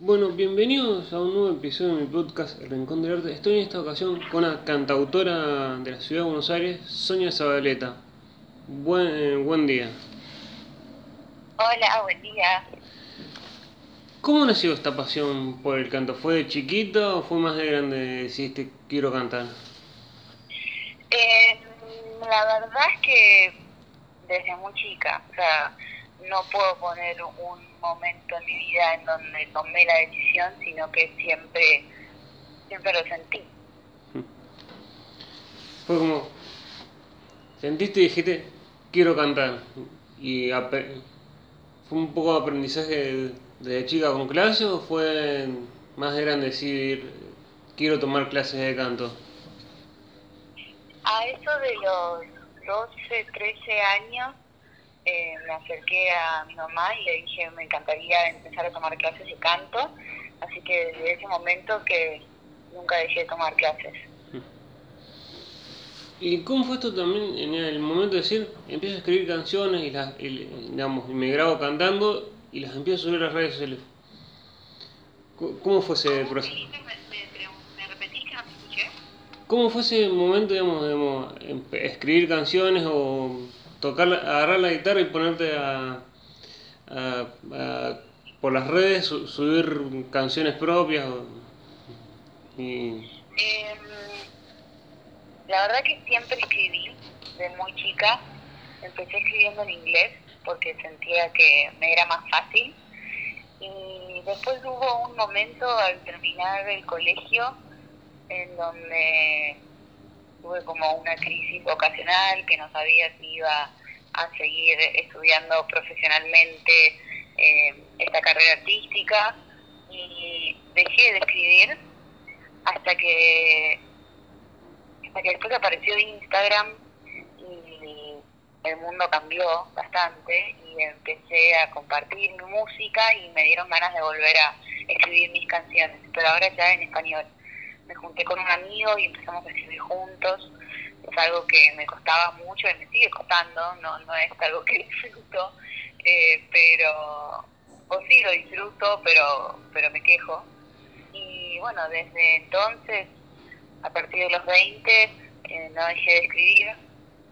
Bueno, bienvenidos a un nuevo episodio de mi podcast El Rincón del Arte. Estoy en esta ocasión con la cantautora de la ciudad de Buenos Aires, Sonia Zabaleta. Buen, eh, buen día. Hola, buen día. ¿Cómo nació esta pasión por el canto? ¿Fue de chiquita o fue más de grande decidiste quiero cantar? Eh, la verdad es que desde muy chica, o sea, no puedo poner un momento en mi vida en donde tomé la decisión, sino que siempre, siempre lo sentí. Fue como, sentiste y dijiste, quiero cantar. Y fue un poco de aprendizaje desde chica con clase o fue más de grande decir, quiero tomar clases de canto. A eso de los 12, 13 años, eh, me acerqué a mi mamá y le dije me encantaría empezar a tomar clases de canto, así que desde ese momento que nunca dejé de tomar clases. ¿Y cómo fue esto también en el momento de decir, empiezo a escribir canciones y, las, y, digamos, y me grabo cantando y las empiezo a subir a las redes sociales? ¿Cómo- ¿Cómo fue ese proceso? ¿Cómo fue ese momento, digamos, digamos, empe- escribir canciones o tocar, agarrar la guitarra y ponerte a, a- a- por las redes su- subir canciones propias? y, Em, la verdad que siempre escribí, de muy chica. Empecé escribiendo en inglés porque sentía que me era más fácil. Y después hubo un momento al terminar el colegio en donde tuve como una crisis vocacional que no sabía si iba a seguir estudiando profesionalmente eh, esta carrera artística y dejé de escribir hasta que hasta que después apareció Instagram y el mundo cambió bastante y empecé a compartir mi música y me dieron ganas de volver a escribir mis canciones, pero ahora ya en español. Me junté con un amigo y empezamos a escribir juntos. Es algo que me costaba mucho y me sigue costando, no, no es algo que disfruto, eh, pero, o sí lo disfruto, pero, pero me quejo. Y bueno, desde entonces, a partir de los 20, eh, no dejé de escribir.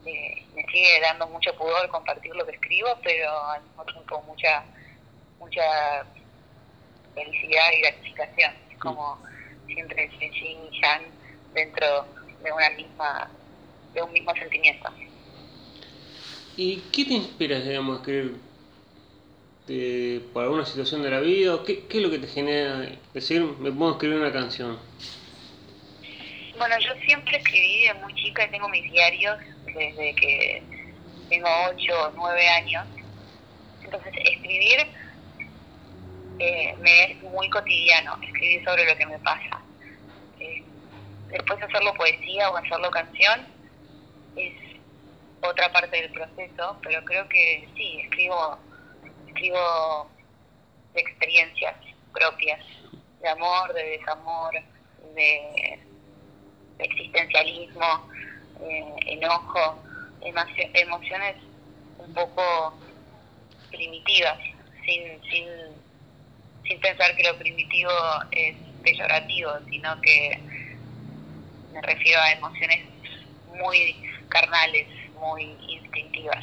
Eh, me sigue dando mucho pudor compartir lo que escribo, pero al mismo tiempo mucha, mucha felicidad y gratificación. Es como siempre ese yin y yang dentro de una misma, de un mismo sentimiento. ¿Y qué te inspira, digamos, a escribir de- por alguna situación de la vida? ¿O qué, qué es lo que te genera decir, me pongo a escribir una canción? Bueno, yo siempre escribí de muy chica y tengo mis diarios desde que tengo 8 o 9 años. Entonces, escribir eh, me es muy cotidiano, escribir sobre lo que me pasa. Eh, después hacerlo poesía o hacerlo canción es otra parte del proceso, pero creo que sí, escribo, escribo de experiencias propias, de amor, de desamor, de existencialismo, eh, enojo, emocio- emociones un poco primitivas, sin, sin, sin pensar que lo primitivo es peyorativo, sino que me refiero a emociones muy carnales, muy instintivas.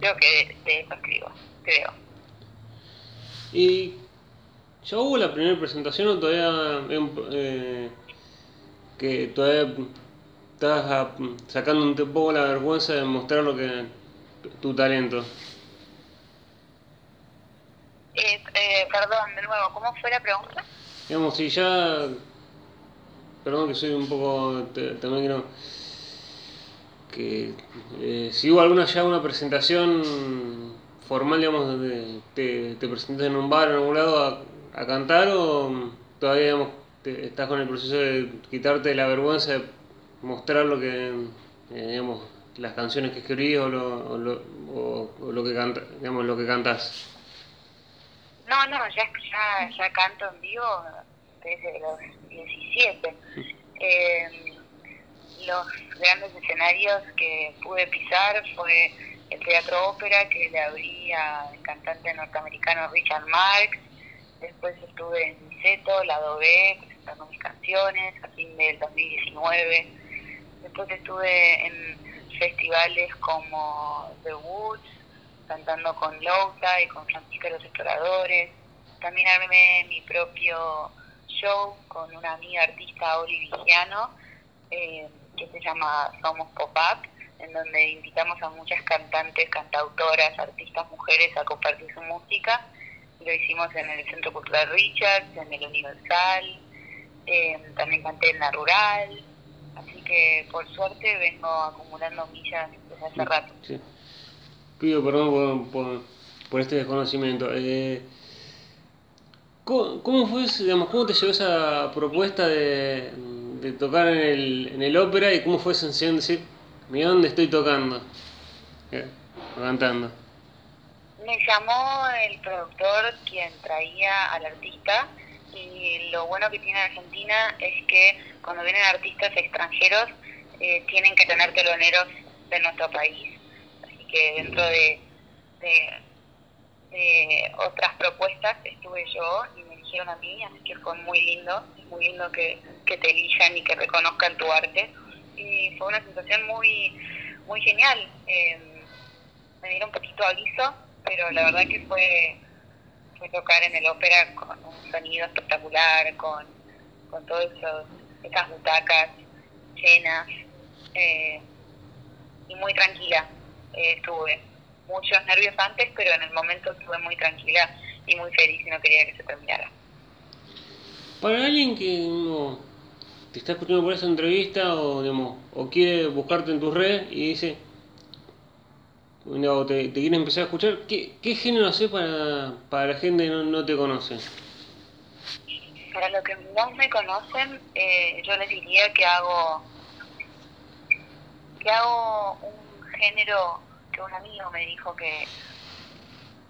Creo que de, eso escribo, creo. ¿Y ya hubo la primera presentación o todavía em, eh, que todavía estás ah, sacando un poco la vergüenza de mostrar lo que tu talento? Eh, eh, perdón, de nuevo, ¿cómo fue la pregunta? Digamos, si ya, perdón que soy un poco, también quiero que eh, si hubo alguna ya una presentación formal, digamos, donde te, te presentas en un bar en algún lado a, cantar o todavía, digamos, te- estás con el proceso de quitarte la vergüenza de mostrar lo que, eh, digamos, las canciones que escribís o lo, o lo, que canta, digamos, lo que cantás. No, no, ya, ya, ya canto en vivo desde los 17. Eh, los grandes escenarios que pude pisar fue el Teatro Ópera, que le abrí al cantante norteamericano Richard Marx, después estuve en Niceto, Lado B, presentando mis canciones a fin del 2019. Después estuve en festivales como The Woods, cantando con Louta y con Francisca los Exploradores. También armé mi propio show con una amiga artista, Oli Vigiano, eh, que se llama Somos Pop-Up, en donde invitamos a muchas cantantes, cantautoras, artistas, mujeres a compartir su música. Lo hicimos en el Centro Cultural Richards, en el Universal, eh, también canté en la Rural, así que por suerte vengo acumulando millas desde hace rato. Sí. Pido perdón por, por, este desconocimiento. Eh, ¿cómo, fue, digamos, cómo te llegó esa propuesta de, de tocar en el, en el ópera y cómo fue esa sensación de decir, mira dónde estoy tocando, eh, cantando? Me llamó el productor quien traía al artista y lo bueno que tiene Argentina es que cuando vienen artistas extranjeros eh, tienen que tener teloneros de nuestro país. Así que dentro de, de, otras propuestas estuve yo y me eligieron a mí, así que fue muy lindo, muy lindo que, que te elijan y que reconozcan tu arte. Y fue una sensación muy, muy genial. Eh, me dieron un poquito aviso, pero la verdad que fue tocar en el ópera con un sonido espectacular, con, con todas esas butacas llenas eh, y muy tranquila eh, estuve. Muchos nervios antes, pero en el momento estuve muy tranquila y muy feliz y no quería que se terminara. Para alguien que no te está escuchando por esa entrevista o, digamos, o quiere buscarte en tus redes y dice, no, te, te quieren empezar a escuchar, ¿qué, qué género hace para, para la gente que no, no te conoce? Para los que no me conocen, eh, yo les diría que hago que hago un género que un amigo me dijo que,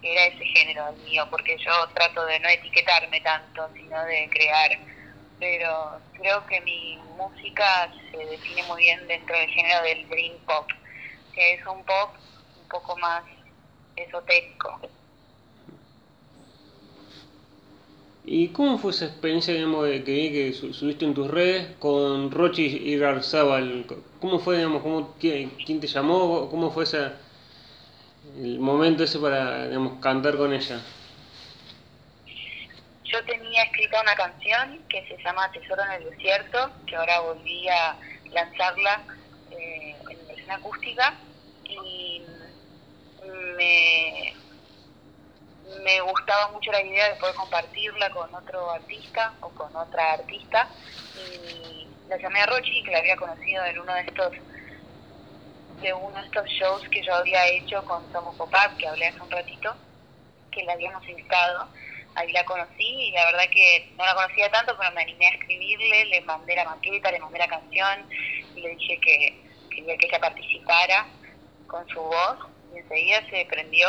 que era ese género el mío, porque yo trato de no etiquetarme tanto, sino de crear. Pero creo que mi música se define muy bien dentro del género del dream pop, que es un pop poco más esotérico. ¿Y cómo fue esa experiencia digamos, que vi que subiste en tus redes con Rochi y Rarzabal? ¿Cómo fue, digamos, cómo, quién, te llamó? ¿Cómo fue ese, el momento ese para digamos, cantar con ella? Yo tenía escrita una canción que se llama Tesoro en el Desierto, que ahora volví a lanzarla eh, en versión acústica y me, me gustaba mucho la idea de poder compartirla con otro artista o con otra artista. Y la llamé a Rochi que la había conocido en uno de estos de uno de estos shows que yo había hecho con Somos Pop Up, que hablé hace un ratito, que la habíamos invitado. Ahí la conocí y la verdad que no la conocía tanto, pero me animé a escribirle, le mandé la maqueta, le mandé la canción y le dije que quería que ella participara con su voz. Y enseguida se prendió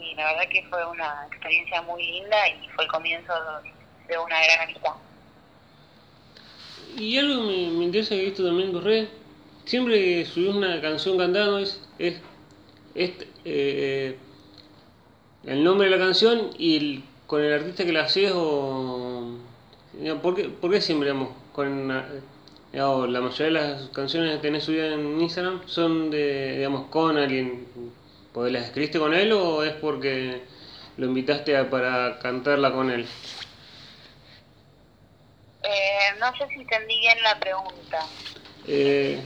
y la verdad que fue una experiencia muy linda y fue el comienzo de una gran amistad. Y algo me, me interesa que visto también red, siempre que subís una canción cantando es, es, eh, el nombre de la canción y el, con el artista que la haces o... ¿Por qué, por siempre, digamos, con la mayoría de las canciones que tenés subidas en Instagram son de, digamos, con alguien. ¿Porque las escribiste con él o es porque lo invitaste a, para cantarla con él? Eh, no sé si entendí bien la pregunta. Eh,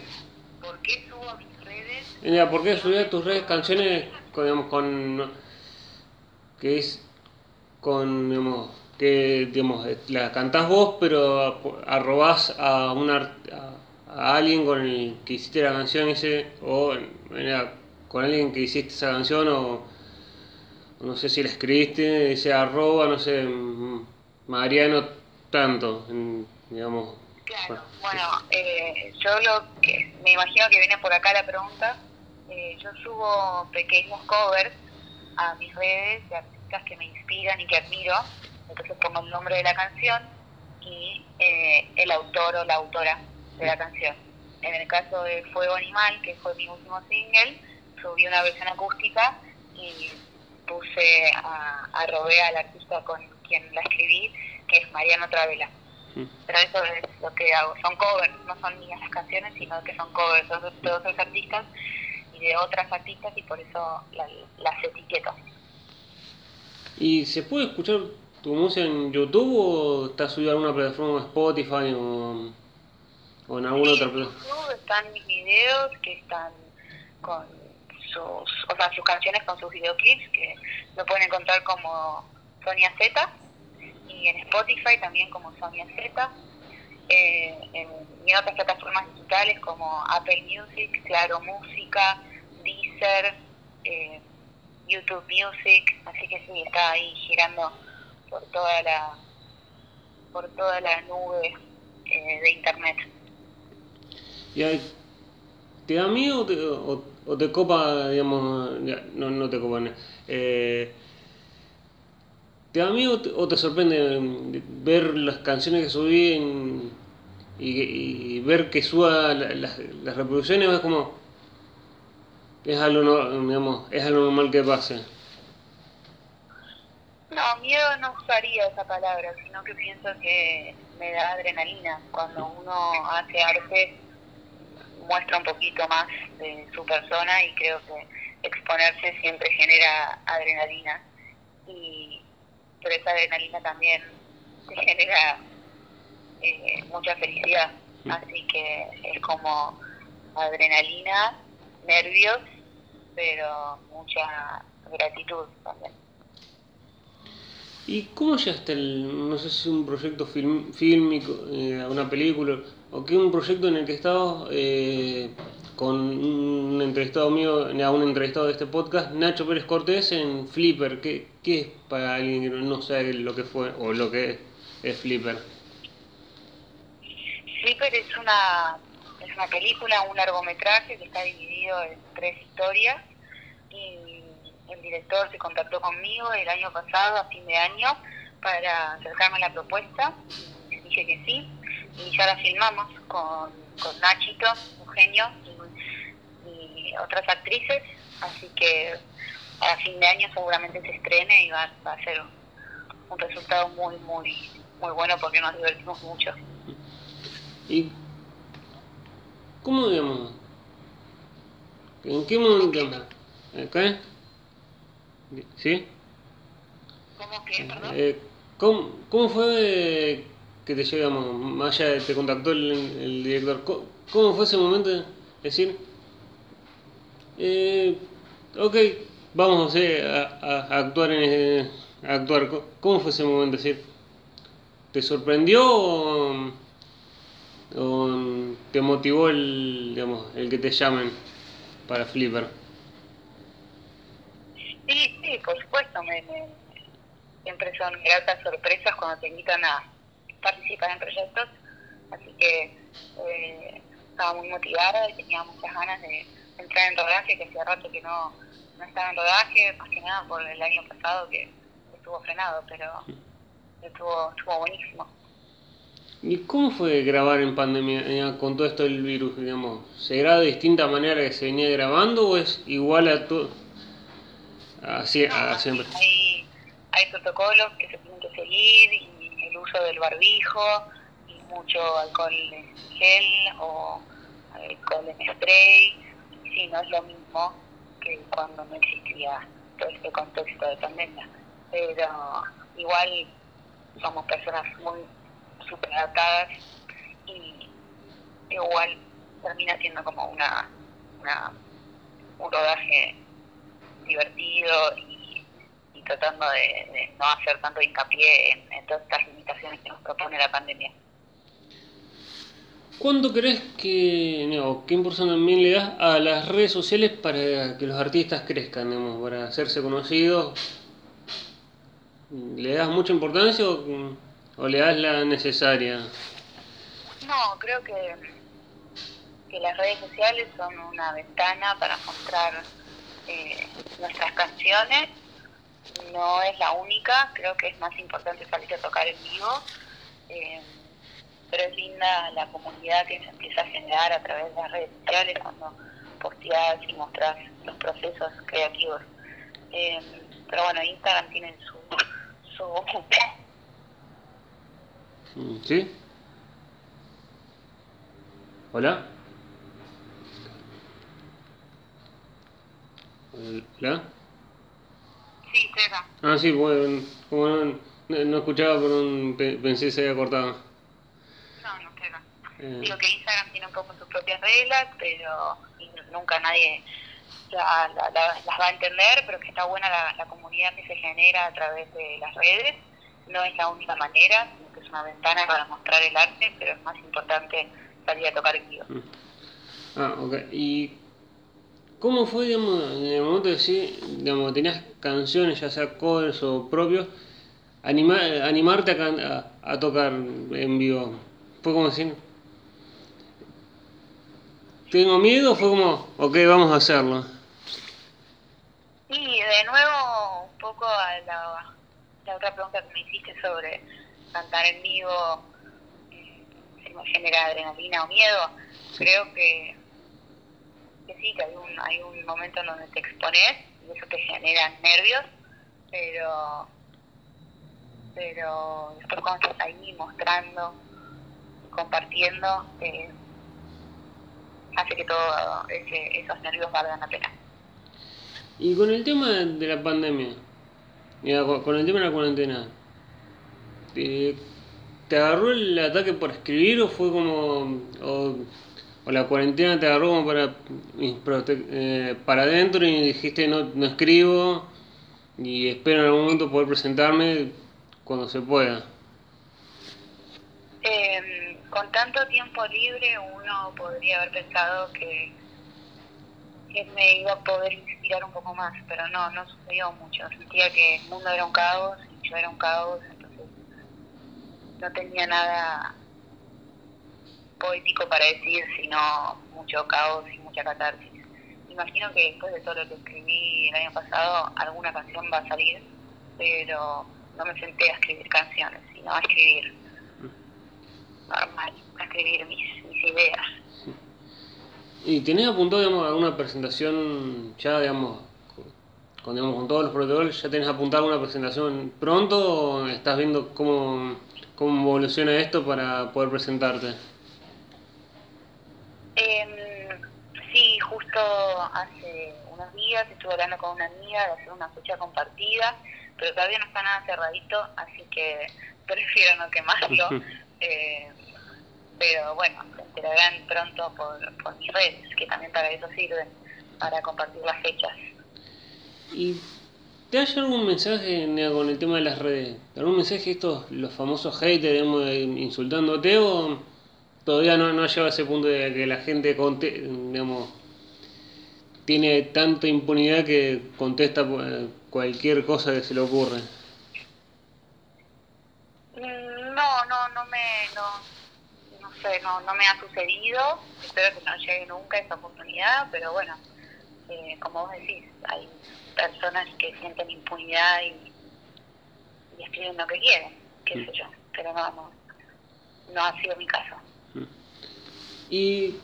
¿Por qué subo a mis redes? Mira, ¿por qué subís a tus redes canciones con, digamos, con que es con, digamos, que digamos, la cantás vos, pero arrobás a, una, a, alguien con el que hiciste la canción ese, o con alguien que hiciste esa canción, o no sé si la escribiste, ese arroba, no sé, Mariano tanto, digamos. Claro, bueno, eh, yo lo que me imagino que viene por acá la pregunta, eh, yo subo pequeños covers a mis redes de artistas que me inspiran y que admiro, entonces pongo el nombre de la canción y eh, el autor o la autora de la canción. En el caso de Fuego Animal, que fue mi último single, subí una versión acústica y puse a, a Robé, al artista con, quien la escribí, que es Mariano Travela. Mm. Pero eso es lo que hago, son covers, no son mías las canciones, sino que son covers de otros artistas y de otras artistas y por eso las etiqueto. ¿Y se puede escuchar tu música en YouTube o está subida a alguna plataforma Spotify o, o en alguna otra plataforma? En YouTube están mis videos que están con sus, o sea, sus canciones con sus videoclips que lo pueden encontrar como Sonia Z y en Spotify también como Sonia Z. Eh, en, en, otras plataformas digitales como Apple Music, Claro Música, Deezer, eh, YouTube Music, así que sí, está ahí girando por toda la por toda la nube eh, de internet. ¿Y te da miedo o te, copa, digamos, no, no te copa, eh, ¿te da miedo o te sorprende ver las canciones que subí y, ver que suba las, las reproducciones? Es como, es algo, digamos, es algo normal que pase. No, miedo no usaría esa palabra, sino que pienso que me da adrenalina. Cuando uno hace arte, muestra un poquito más de su persona y creo que exponerse siempre genera adrenalina. Y pero esa adrenalina también te genera eh, mucha felicidad. Así que es como adrenalina nervios, pero mucha gratitud también. ¿Y cómo llegaste, el, no sé si un proyecto film, fílmico, eh, una película, o qué un proyecto en el que estabas eh, con un entrevistado mío, a un entrevistado de este podcast, Nacho Pérez Cortés en Flipper? ¿Qué, qué es para alguien que no sabe lo que fue o lo que es Flipper? Flipper es una es una película, un largometraje que está dividido en tres historias y el director se contactó conmigo el año pasado, a fin de año, para acercarme a la propuesta. Dije que sí y ya la filmamos con, con Nachito, un genio, y, otras actrices, así que a fin de año seguramente se estrene y va, va a ser un resultado muy, muy, muy bueno porque nos divertimos mucho. ¿Y ¿Cómo digamos? ¿En qué momento? ¿Acá? ¿Sí? ¿Cómo que, perdón? Eh, ¿cómo, ¿Cómo fue que te llegamos? Más allá te contactó el, director. ¿Cómo, fue ese momento? de Decir, eh, ok, vamos a, a, actuar en a actuar. ¿Cómo fue ese momento? Decir, ¿te sorprendió o, o te motivó el, digamos, el que te llamen para Flipper? Sí, sí, por supuesto. Me, siempre son gratas sorpresas cuando te invitan a participar en proyectos. Así que eh, estaba muy motivada y tenía muchas ganas de entrar en rodaje, que hacía rato que no, no estaba en rodaje, más que nada por el año pasado que estuvo frenado, pero estuvo, estuvo buenísimo. ¿Y cómo fue grabar en pandemia con todo esto del virus, digamos? ¿Se graba de distinta manera que se venía grabando o es igual a todo? Así, siempre. Hay, hay protocolos que se tienen que seguir y el uso del barbijo y mucho alcohol en gel o alcohol en spray. Sí, no es lo mismo que cuando no existía todo este contexto de pandemia. Pero igual somos personas muy súper adaptadas y igual termina siendo como una, una un rodaje divertido y, tratando de, no hacer tanto hincapié en, todas estas limitaciones que nos propone la pandemia. ¿Cuánto crees que, no, qué importancia también le das a las redes sociales para que los artistas crezcan, digamos, para hacerse conocidos? ¿Le das mucha importancia o.? ¿O le das la necesaria? No, creo que, que las redes sociales son una ventana para mostrar eh, nuestras canciones. No es la única, creo que es más importante salir a tocar en vivo. Eh, pero es linda la comunidad que se empieza a generar a través de las redes sociales cuando posteas y mostras los procesos creativos. Eh, pero bueno, Instagram tiene su su... Mm, ¿Sí? ¿Hola? ¿Hola? Sí, estoy acá. Ah, sí, bueno, como no, no, escuchaba, pero un- pe- pensé que se había cortado. No, no estoy acá. Eh, Digo que Instagram tiene un poco sus propias reglas, pero nunca nadie la- la- la- las va a entender, pero que está buena la, la comunidad que se genera a través de las redes. No es la única manera, sino que es una ventana para mostrar el arte, pero es más importante salir a tocar en vivo. Ah, ok. ¿Y cómo fue, digamos, en el momento de sí, digamos, tenías canciones, ya sea covers o propios, anima- animarte a, can- a, a tocar en vivo? ¿Fue como decir, tengo miedo o fue como, ok, vamos a hacerlo? Y de nuevo, un poco a la, la otra pregunta que me hiciste sobre cantar en vivo, eh, si me genera adrenalina o miedo, creo que, que sí, que hay un, hay un momento en donde te expones y eso te genera nervios, pero, pero después cuando estás ahí mostrando, compartiendo, eh, hace que todos esos nervios valgan la pena. Y con el tema de la pandemia, mira, con el tema de la cuarentena, ¿te, te agarró el ataque por escribir o fue como, o, o la cuarentena te agarró para, eh, para adentro y dijiste no, no escribo y espero en algún momento poder presentarme cuando se pueda? Eh, con tanto tiempo libre uno podría haber pensado que, que me iba a poder inspirar un poco más, pero no, no sucedió mucho. Sentía que el mundo era un caos y yo era un caos, entonces no tenía nada poético para decir, sino mucho caos y mucha catarsis. Imagino que después de todo lo que escribí el año pasado, alguna canción va a salir, pero no me senté a escribir canciones, sino a escribir normal, a escribir mis, ideas. ¿Y tenés apuntado, digamos, alguna presentación ya, digamos, con, digamos, con todos los protocolos, ya tenés apuntado alguna presentación pronto o estás viendo cómo, cómo evoluciona esto para poder presentarte? Eh, sí, justo hace unos días estuve hablando con una amiga de hacer una fecha compartida, pero todavía no está nada cerradito, así que prefiero no quemarlo. Eh, pero bueno, se enterarán pronto por, por mis redes, que también para eso sirven, para compartir las fechas. ¿Y te hay algún mensaje con el tema de las redes? ¿Algún mensaje estos, los famosos haters, digamos, insultándote o todavía no, no llega a ese punto de que la gente conte, digamos, tiene tanta impunidad que contesta eh, cualquier cosa que se le ocurre? Mm, No, no, no me, no, no sé, no, no me ha sucedido. Espero que no llegue nunca esa oportunidad, pero bueno, eh, como vos decís, hay personas que sienten impunidad y, y escriben lo que quieren, qué sé yo, pero no, no, no ha sido mi caso. Y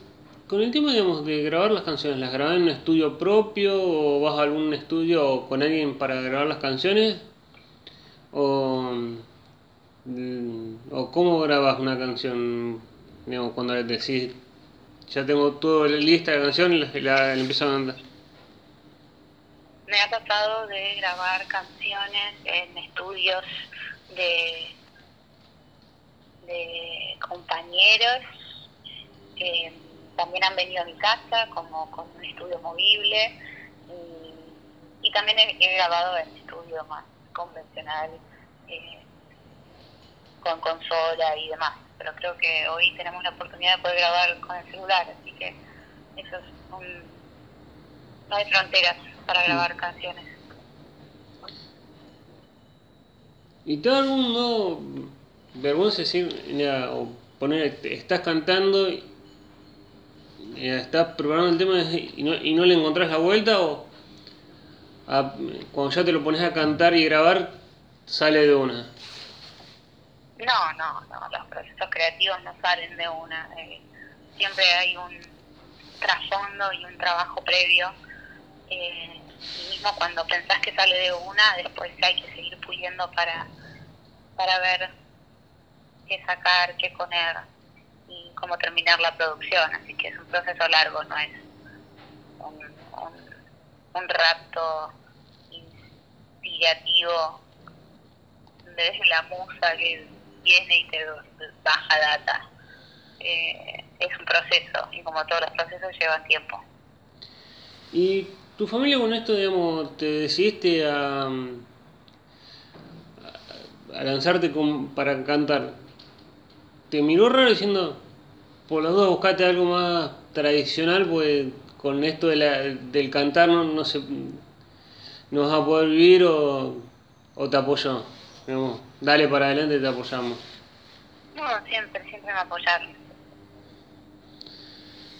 con el tema, digamos, de grabar las canciones, ¿las grabás en un estudio propio o vas a algún estudio con alguien para grabar las canciones? ¿O, mm, o cómo grabas una canción, digamos, cuando decís, ya tengo todo lista la canción y la, la- la empiezo a cantar? Me ha pasado de grabar canciones en estudios de, de compañeros que también han venido a mi casa como con un estudio movible y, y también he, he grabado en estudio más convencional eh, con consola y demás pero creo que hoy tenemos la oportunidad de poder grabar con el celular así que eso es un, no hay fronteras para grabar canciones. ¿Y te da algún no vergüenza decir, o poner, estás cantando y estás preparando el tema y no, y no le encontrás la vuelta o cuando ya te lo pones a cantar y grabar sale de una? No, no, no, los procesos creativos no salen de una. eh, siempre hay un trasfondo y un trabajo previo. eh, y mismo cuando pensás que sale de una, después hay que seguir puliendo para, para ver qué sacar, qué poner y cómo terminar la producción. Así que es un proceso largo, no es un, un, un rapto inspirativo de la musa que viene y te baja data. Eh, es un proceso y como todos los procesos llevan tiempo. ¿Y tu familia con esto, digamos, te decidiste a, a lanzarte con, para cantar? ¿Te miró raro diciendo, por las dudas buscate algo más tradicional, pues con esto de la, del cantar no, no, se, no vas a poder vivir o, o te apoyó? Digamos, dale para adelante, te apoyamos. No, siempre, siempre me apoyaron.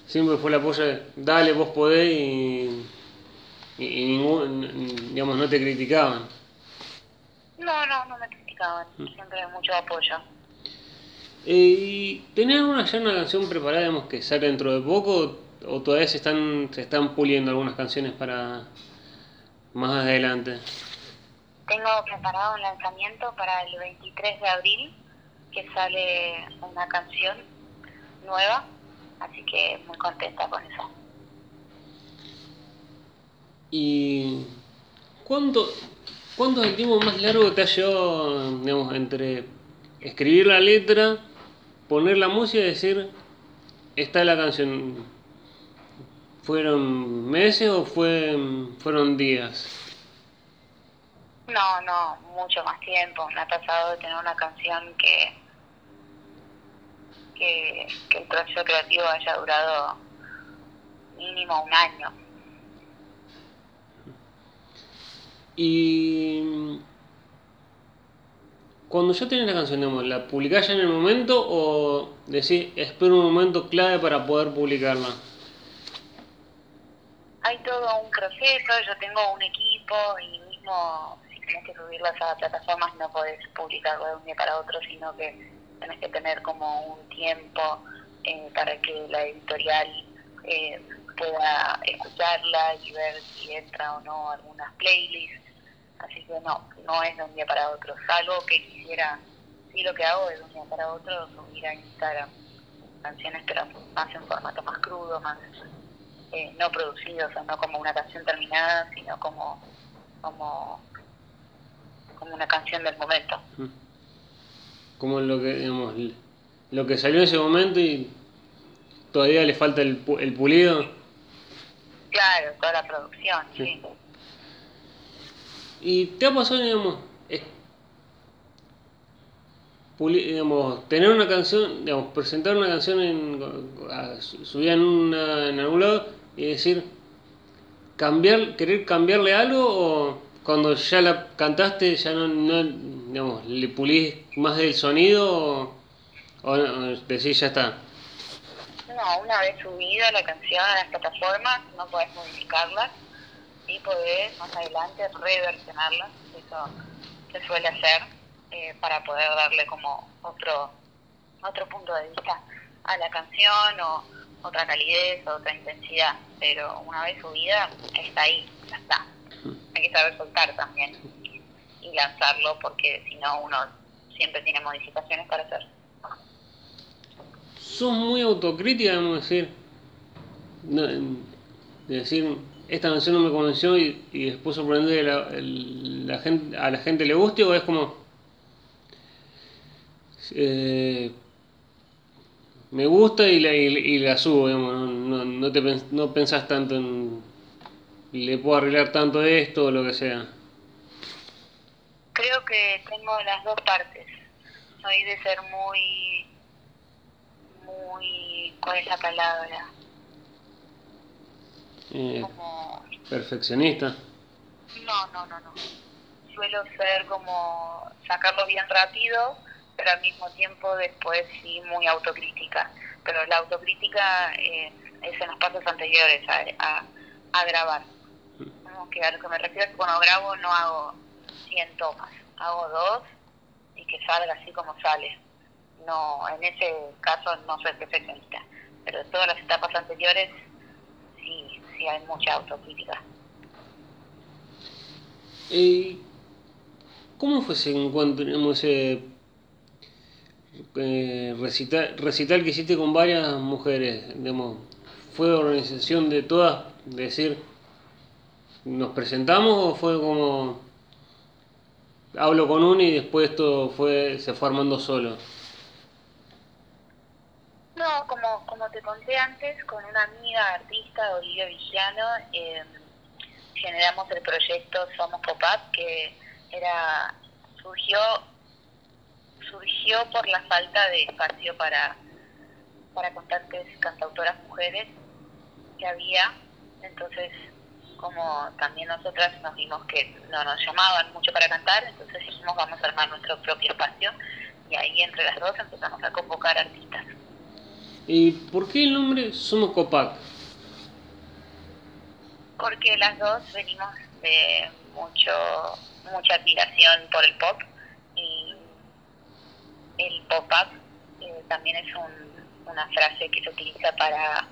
Siempre fue el apoyo de, dale, vos podés y, y, y ningún, digamos, no te criticaban. No, no, no me criticaban. Siempre mucho apoyo. Eh, ¿Y tenés alguna ya una canción preparada, digamos, que sale dentro de poco? ¿O todavía se están, se están puliendo algunas canciones para más adelante? Tengo preparado un lanzamiento para el 23 de abril, que sale una canción nueva, así que muy contenta con eso. ¿Y cuánto, cuánto es el tiempo más largo que te ha llevado, digamos, entre escribir la letra, poner la música y decir, esta es la canción? ¿Fueron meses o fue, fueron días? No, no, mucho más tiempo. Me ha pasado de tener una canción que, que, que el proceso creativo haya durado mínimo un año. Y cuando ya tenés la canción, digamos, ¿la publicás ya en el momento o decís, espero un momento clave para poder publicarla? Hay todo un proceso, yo tengo un equipo y mismo si tenés que subirlas a plataformas no podés publicarlo de un día para otro, sino que tenés que tener como un tiempo eh, para que la editorial eh, pueda escucharla y ver si entra o no algunas playlists. Así que no, no es de un día para otro. Salvo que quisiera, sí lo que hago es de un día para otro, subir a Instagram canciones pero más en formato más crudo, más eh, no producido, o sea, no como una canción terminada, sino como, como, como una canción del momento. Como lo que, digamos, lo que salió en ese momento y todavía le falta el, el pulido. Claro, toda la producción, Sí. sí. ¿Y te ha pasado, digamos, es- digamos, tener una canción, digamos, presentar una canción en, subida en, una, en algún lado y decir, cambiar, querer cambiarle algo o cuando ya la cantaste ya no, no digamos, le pulís más del sonido o, o no, decís ya está? No, una vez subida la canción a las plataformas, no podés modificarla y podés más adelante reversionarla, eso se suele hacer eh, para poder darle como otro otro punto de vista a la canción o otra calidez, otra intensidad, pero una vez subida está ahí, ya está. Hay que saber soltar también y lanzarlo porque si no uno siempre tiene modificaciones para hacer. sos muy autocrítica, vamos a decir. No, de decir, esta canción no me convenció y, después sorprender que la, la gente, a la gente le guste o es como. eh, me gusta y la, y, y la subo, digamos, no, no, no te no pensás tanto en. Le puedo arreglar tanto esto o lo que sea. Creo que tengo las dos partes. Soy de ser muy, muy, ¿cuál es la palabra? Eh, Como, perfeccionista. no, no, no, no. Suelo ser como sacarlo bien rápido, pero al mismo tiempo después sí muy autocrítica. Pero la autocrítica eh, es en los pasos anteriores a, a, a grabar. Como que a lo que me refiero es que cuando grabo no hago 100 tomas, hago dos y que salga así como sale. No, en ese caso no soy perfeccionista, pero en todas las etapas anteriores sí, sí hay mucha autocrítica. ¿Cómo fue ese encuentro, ese eh, recital, que hiciste con varias mujeres? ¿Fue organización de todas? decir, ¿nos presentamos o fue como hablo con una y después esto fue, se fue armando solo? Como, como te conté antes, con una amiga artista, Olivia Villano, eh, generamos el proyecto Somos Pop Up, que era surgió surgió por la falta de espacio para, para constantes cantautoras mujeres que había. Entonces, como también nosotras nos vimos que no nos llamaban mucho para cantar, entonces dijimos vamos a armar nuestro propio espacio y ahí entre las dos empezamos a convocar artistas. ¿Y por qué el nombre Somos Copac? Porque las dos venimos de mucho mucha admiración por el pop y el pop-up eh, también es una frase que se utiliza para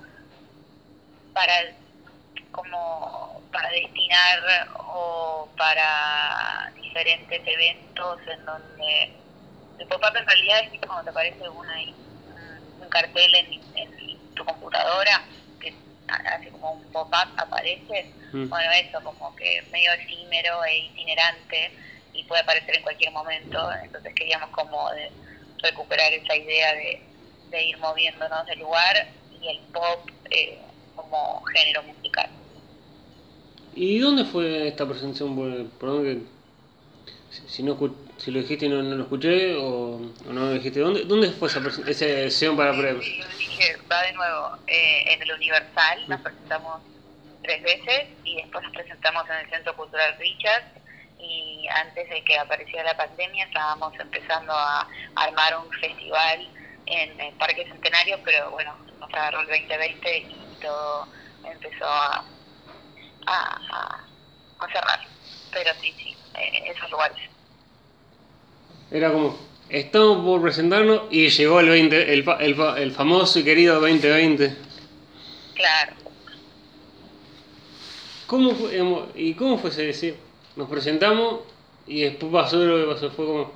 para como para destinar o para diferentes eventos en donde el pop-up en realidad es como te aparece una un cartel en, tu computadora que hace como un pop-up aparece, mm. bueno, eso como que medio efímero e itinerante y puede aparecer en cualquier momento, entonces queríamos como recuperar esa idea de, ir moviéndonos del lugar y el pop eh, como género musical. ¿Y dónde fue esta presentación? Perdón que si no si lo dijiste y no, lo escuché o, no lo dijiste, ¿dónde, dónde fue esa, esa sesión para pre? Sí, yo dije, va de nuevo eh, en el Universal, nos presentamos tres veces y después nos presentamos en el Centro Cultural Richard y antes de que apareciera la pandemia estábamos empezando a armar un festival en el Parque Centenario, pero bueno, nos agarró el 2020 y todo empezó a, a, a cerrar. Pero sí, sí, eh, esos lugares. Era como, estamos por presentarnos y llegó el, 20, el, el, el famoso y querido 2020. Claro. ¿Cómo fue, ¿Y cómo fue ese decir? Nos presentamos y después pasó lo que pasó, fue como,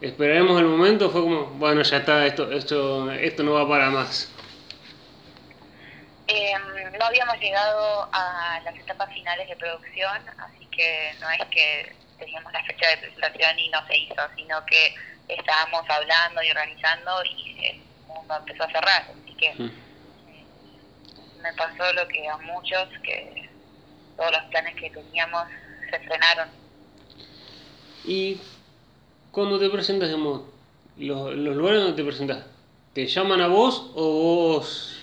esperaremos el momento, fue como, bueno, ya está, esto, esto, esto no va para más. Em, no habíamos llegado a las etapas finales de producción, así que no es que teníamos la fecha de presentación y no se hizo, sino que estábamos hablando y organizando y el mundo empezó a cerrar. Así que mm. eh, me pasó lo que a muchos, que todos los planes que teníamos se frenaron. ¿Y cuando te presentas, digamos, los, los lugares donde te presentas, te llaman a vos o vos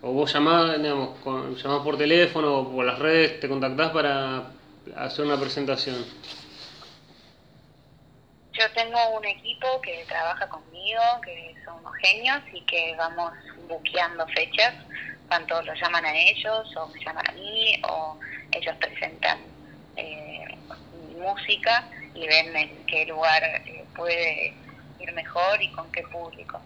o vos llamás, digamos, llamás por teléfono o por las redes, te contactás para hacer una presentación? Yo tengo un equipo que trabaja conmigo, que son unos genios y que vamos buqueando fechas. Tanto los llaman a ellos o me llaman a mí o ellos presentan eh, música y ven en qué lugar eh, puede ir mejor y con qué público.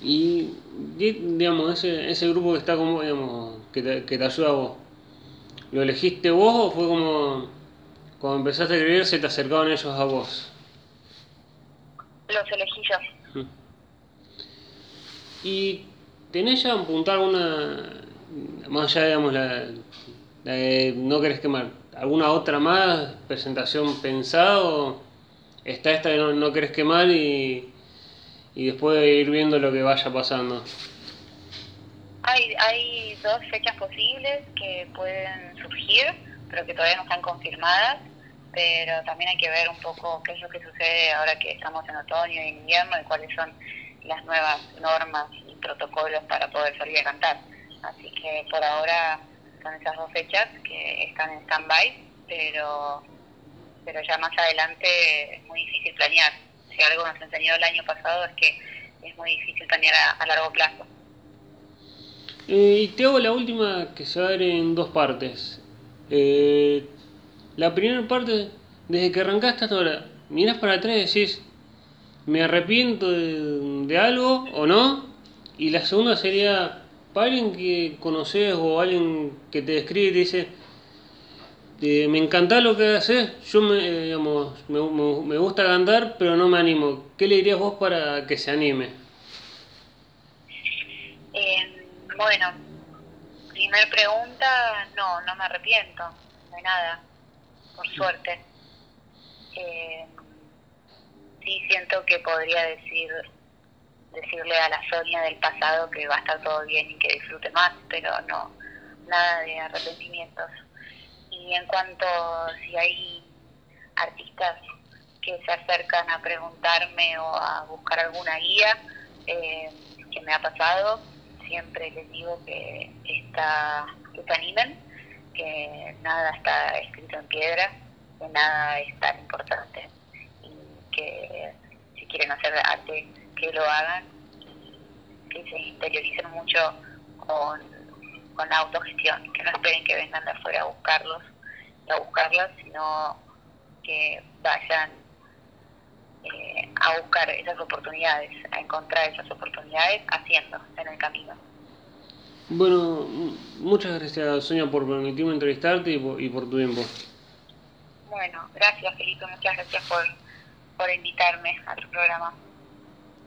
Y, digamos, ese, ese grupo que está como, digamos, que que te ayuda a vos, ¿lo elegiste vos o fue como cuando empezaste a escribir se te acercaban ellos a vos? Los elegí yo. ¿Y tenés ya apuntar alguna, más allá, digamos, la, no querés quemar, alguna otra más presentación pensada o está esta que no, no querés quemar y, y después ir viendo lo que vaya pasando? Hay, hay dos fechas posibles que pueden surgir, pero que todavía no están confirmadas pero también hay que ver un poco qué es lo que sucede ahora que estamos en otoño y invierno y cuáles son las nuevas normas y protocolos para poder salir a cantar. Así que por ahora son esas dos fechas que están en stand-by, pero, pero ya más adelante es muy difícil planear. Si algo nos enseñó el año pasado es que es muy difícil planear a, largo plazo. y te hago la última que se va a ver en dos partes. Eh, la primera parte, desde que arrancaste hasta ahora, miras para atrás y decís, me arrepiento de, algo o no. Y la segunda sería, para alguien que conoces o alguien que te describe y te dice, eh, me encanta lo que haces, yo me, eh, digamos, me, me, me gusta cantar, pero no me animo. ¿Qué le dirías vos para que se anime? Eh, bueno, primer pregunta, no, no me arrepiento de nada, por suerte. Eh, sí siento que podría decir decirle a la Sonia del pasado que va a estar todo bien y que disfrute más, pero no, nada de arrepentimientos. Y en cuanto si hay artistas que se acercan a preguntarme o a buscar alguna guía eh, que me ha pasado, siempre les digo que, está, que se animen, que nada está escrito en piedra, que nada es tan importante y que si quieren hacer arte que lo hagan y que se interioricen mucho con, con la autogestión, que no esperen que vengan de afuera a buscarlos, a buscarlas, sino que vayan eh, a buscar esas oportunidades, a encontrar esas oportunidades haciendo en el camino. Bueno, muchas gracias Sonia por permitirme entrevistarte y por, y por tu tiempo. Bueno, gracias Felipe, muchas gracias por, por invitarme a tu programa.